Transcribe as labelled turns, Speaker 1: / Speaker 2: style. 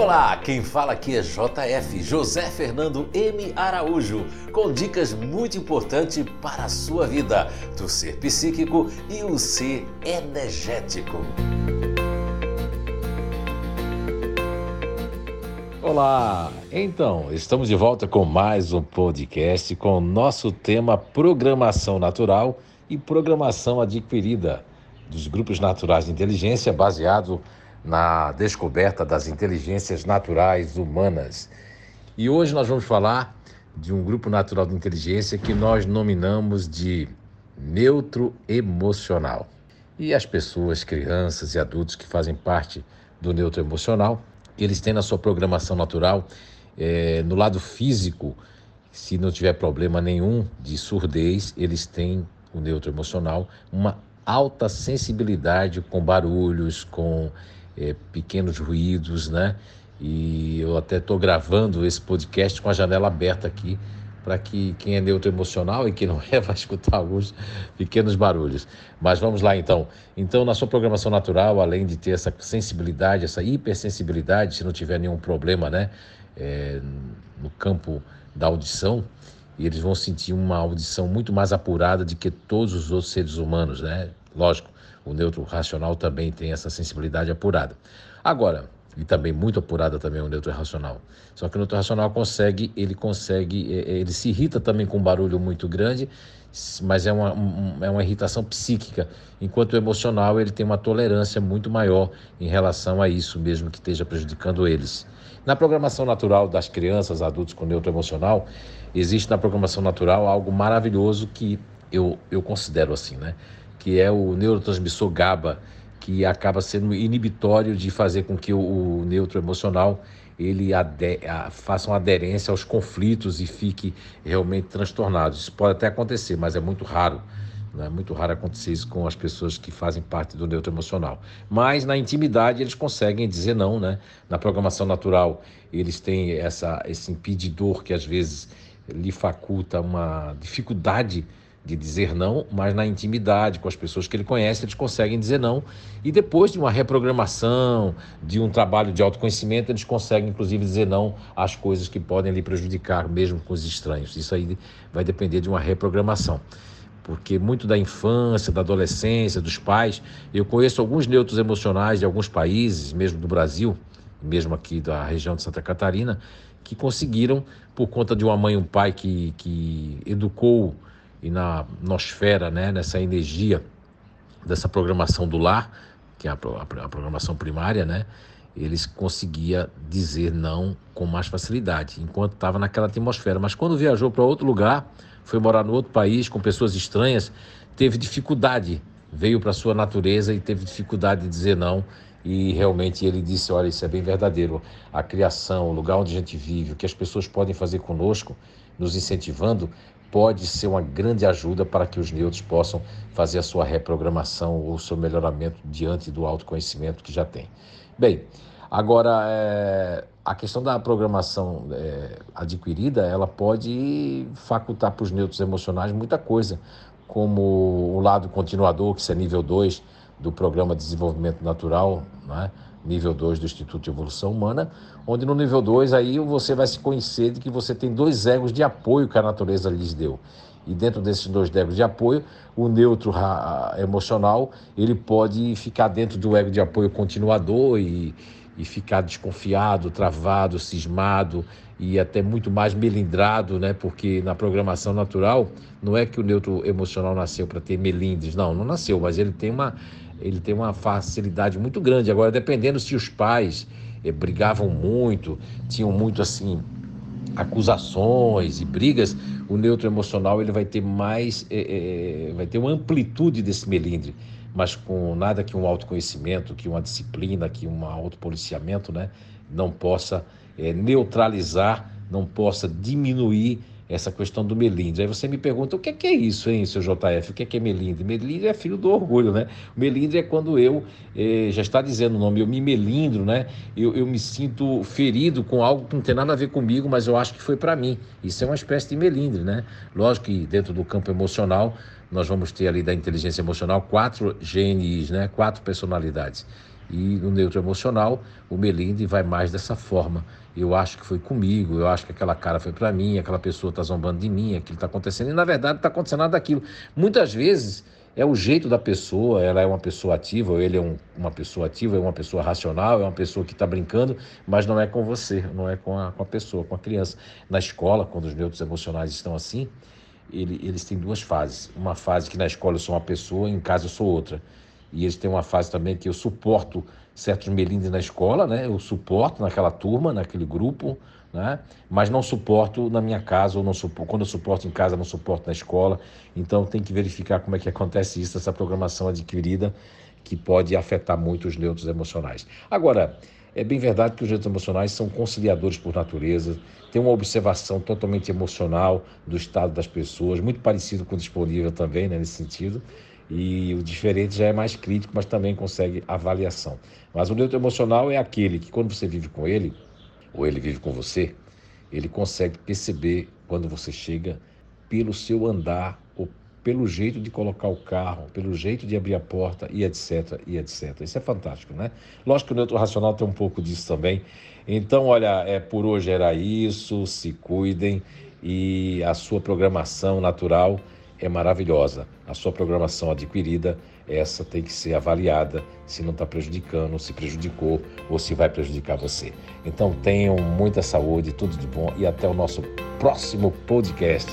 Speaker 1: Olá, quem fala aqui é JF, José Fernando M. Araújo, com dicas muito importantes para a sua vida, do ser psíquico e o ser energético. Olá! Então, estamos de volta com mais um podcast com o nosso tema Programação Natural e Programação Adquirida dos Grupos Naturais de Inteligência, baseado na descoberta das inteligências naturais humanas. E hoje nós vamos falar de um grupo natural de inteligência que nós nominamos de neutro emocional. E as pessoas, crianças e adultos que fazem parte do neutro emocional, eles têm na sua programação natural, é, no lado físico, se não tiver problema nenhum de surdez, eles têm o neutro emocional, uma alta sensibilidade com barulhos, com é, pequenos ruídos, né? E eu até estou gravando esse podcast com a janela aberta aqui, para que quem é neutro emocional e quem não é vai escutar alguns pequenos barulhos. Mas vamos lá então. Então, na sua programação natural, além de ter essa sensibilidade, essa hipersensibilidade, se não tiver nenhum problema, né, é, no campo da audição, eles vão sentir uma audição muito mais apurada do que todos os outros seres humanos, né? Lógico, o neutro racional também tem essa sensibilidade apurada. Agora, e também muito apurada também o neutro racional. Só que o neutro racional consegue, ele consegue, é, é, ele se irrita também com um barulho muito grande, mas é uma, é uma irritação psíquica, enquanto o emocional ele tem uma tolerância muito maior em relação a isso mesmo que esteja prejudicando eles. Na programação natural das crianças, adultos com neutro emocional, existe na programação natural algo maravilhoso que eu, eu considero assim, né? Que é o neurotransmissor GABA, que acaba sendo inibitório de fazer com que o, o neutro emocional ele a, faça uma aderência aos conflitos e fique realmente transtornado. Isso pode até acontecer, mas é muito raro. É muito raro acontecer isso com as pessoas que fazem parte do neutro emocional. Mas na intimidade eles conseguem dizer não, né? Na programação natural eles têm essa, esse impedidor que às vezes lhe faculta uma dificuldade de dizer não, mas na intimidade com as pessoas que ele conhece, eles conseguem dizer não. E depois de uma reprogramação, de um trabalho de autoconhecimento, eles conseguem inclusive dizer não às coisas que podem lhe prejudicar, mesmo com os estranhos. Isso aí vai depender de uma reprogramação. Porque muito da infância, da adolescência, dos pais, eu conheço alguns neutros emocionais de alguns países, mesmo do Brasil, mesmo aqui da região de Santa Catarina, que conseguiram, por conta de uma mãe e um pai que, que educou e na nosfera, né, nessa energia dessa programação do lar, que é a, a, a programação primária, né, eles conseguia dizer não com mais facilidade, enquanto estava naquela atmosfera. Mas quando viajou para outro lugar, foi morar no outro país com pessoas estranhas, teve dificuldade, veio para sua natureza e teve dificuldade de dizer não. E realmente ele disse: Olha, isso é bem verdadeiro. A criação, o lugar onde a gente vive, o que as pessoas podem fazer conosco, nos incentivando, pode ser uma grande ajuda para que os neutros possam fazer a sua reprogramação ou seu melhoramento diante do autoconhecimento que já tem. Bem, agora é, a questão da programação é, adquirida, ela pode facultar para os neutros emocionais muita coisa, como o lado continuador, que é nível 2 do Programa de Desenvolvimento Natural, né? Nível 2 do Instituto de Evolução Humana, onde no nível 2 aí você vai se conhecer de que você tem dois egos de apoio que a natureza lhes deu. E dentro desses dois egos de apoio, o neutro emocional, ele pode ficar dentro do ego de apoio continuador e, e ficar desconfiado, travado, cismado e até muito mais melindrado, né? Porque na programação natural não é que o neutro emocional nasceu para ter melindres, não, não nasceu, mas ele tem uma ele tem uma facilidade muito grande. Agora, dependendo se os pais eh, brigavam muito, tinham muito assim acusações e brigas, o neutro emocional ele vai ter mais, eh, eh, vai ter uma amplitude desse melindre, mas com nada que um autoconhecimento, que uma disciplina, que um autopoliciamento, né, não possa eh, neutralizar, não possa diminuir essa questão do melindre. Aí você me pergunta, o que é, que é isso, hein, seu JF? O que é, que é melindre? Melindre é filho do orgulho, né? Melindre é quando eu, eh, já está dizendo o nome, eu me melindro, né? Eu, eu me sinto ferido com algo que não tem nada a ver comigo, mas eu acho que foi para mim. Isso é uma espécie de melindre, né? Lógico que dentro do campo emocional, nós vamos ter ali da inteligência emocional quatro GNIs, né? Quatro personalidades. E no neutro emocional, o melindre vai mais dessa forma. Eu acho que foi comigo, eu acho que aquela cara foi para mim, aquela pessoa está zombando de mim, aquilo está acontecendo. E na verdade está acontecendo nada daquilo. Muitas vezes é o jeito da pessoa, ela é uma pessoa ativa, ou ele é um, uma pessoa ativa, é uma pessoa racional, é uma pessoa que está brincando, mas não é com você, não é com a, com a pessoa, com a criança. Na escola, quando os neutros emocionais estão assim, ele, eles têm duas fases. Uma fase que na escola eu sou uma pessoa, em casa eu sou outra. E eles têm uma fase também que eu suporto certos melindres na escola, né? Eu suporto naquela turma, naquele grupo, né? Mas não suporto na minha casa ou não suporto, quando eu suporto em casa, não suporto na escola. Então tem que verificar como é que acontece isso, essa programação adquirida que pode afetar muito os neutros emocionais. Agora, é bem verdade que os neutros emocionais são conciliadores por natureza, tem uma observação totalmente emocional do estado das pessoas, muito parecido com o disponível também, né, nesse sentido. E o diferente já é mais crítico, mas também consegue avaliação. Mas o neutro emocional é aquele que, quando você vive com ele, ou ele vive com você, ele consegue perceber quando você chega pelo seu andar, ou pelo jeito de colocar o carro, pelo jeito de abrir a porta e etc, e etc. Isso é fantástico, né? Lógico que o neutro racional tem um pouco disso também. Então, olha, é, por hoje era isso, se cuidem e a sua programação natural é maravilhosa. A sua programação adquirida, essa tem que ser avaliada se não está prejudicando, se prejudicou ou se vai prejudicar você. Então tenham muita saúde, tudo de bom e até o nosso próximo podcast.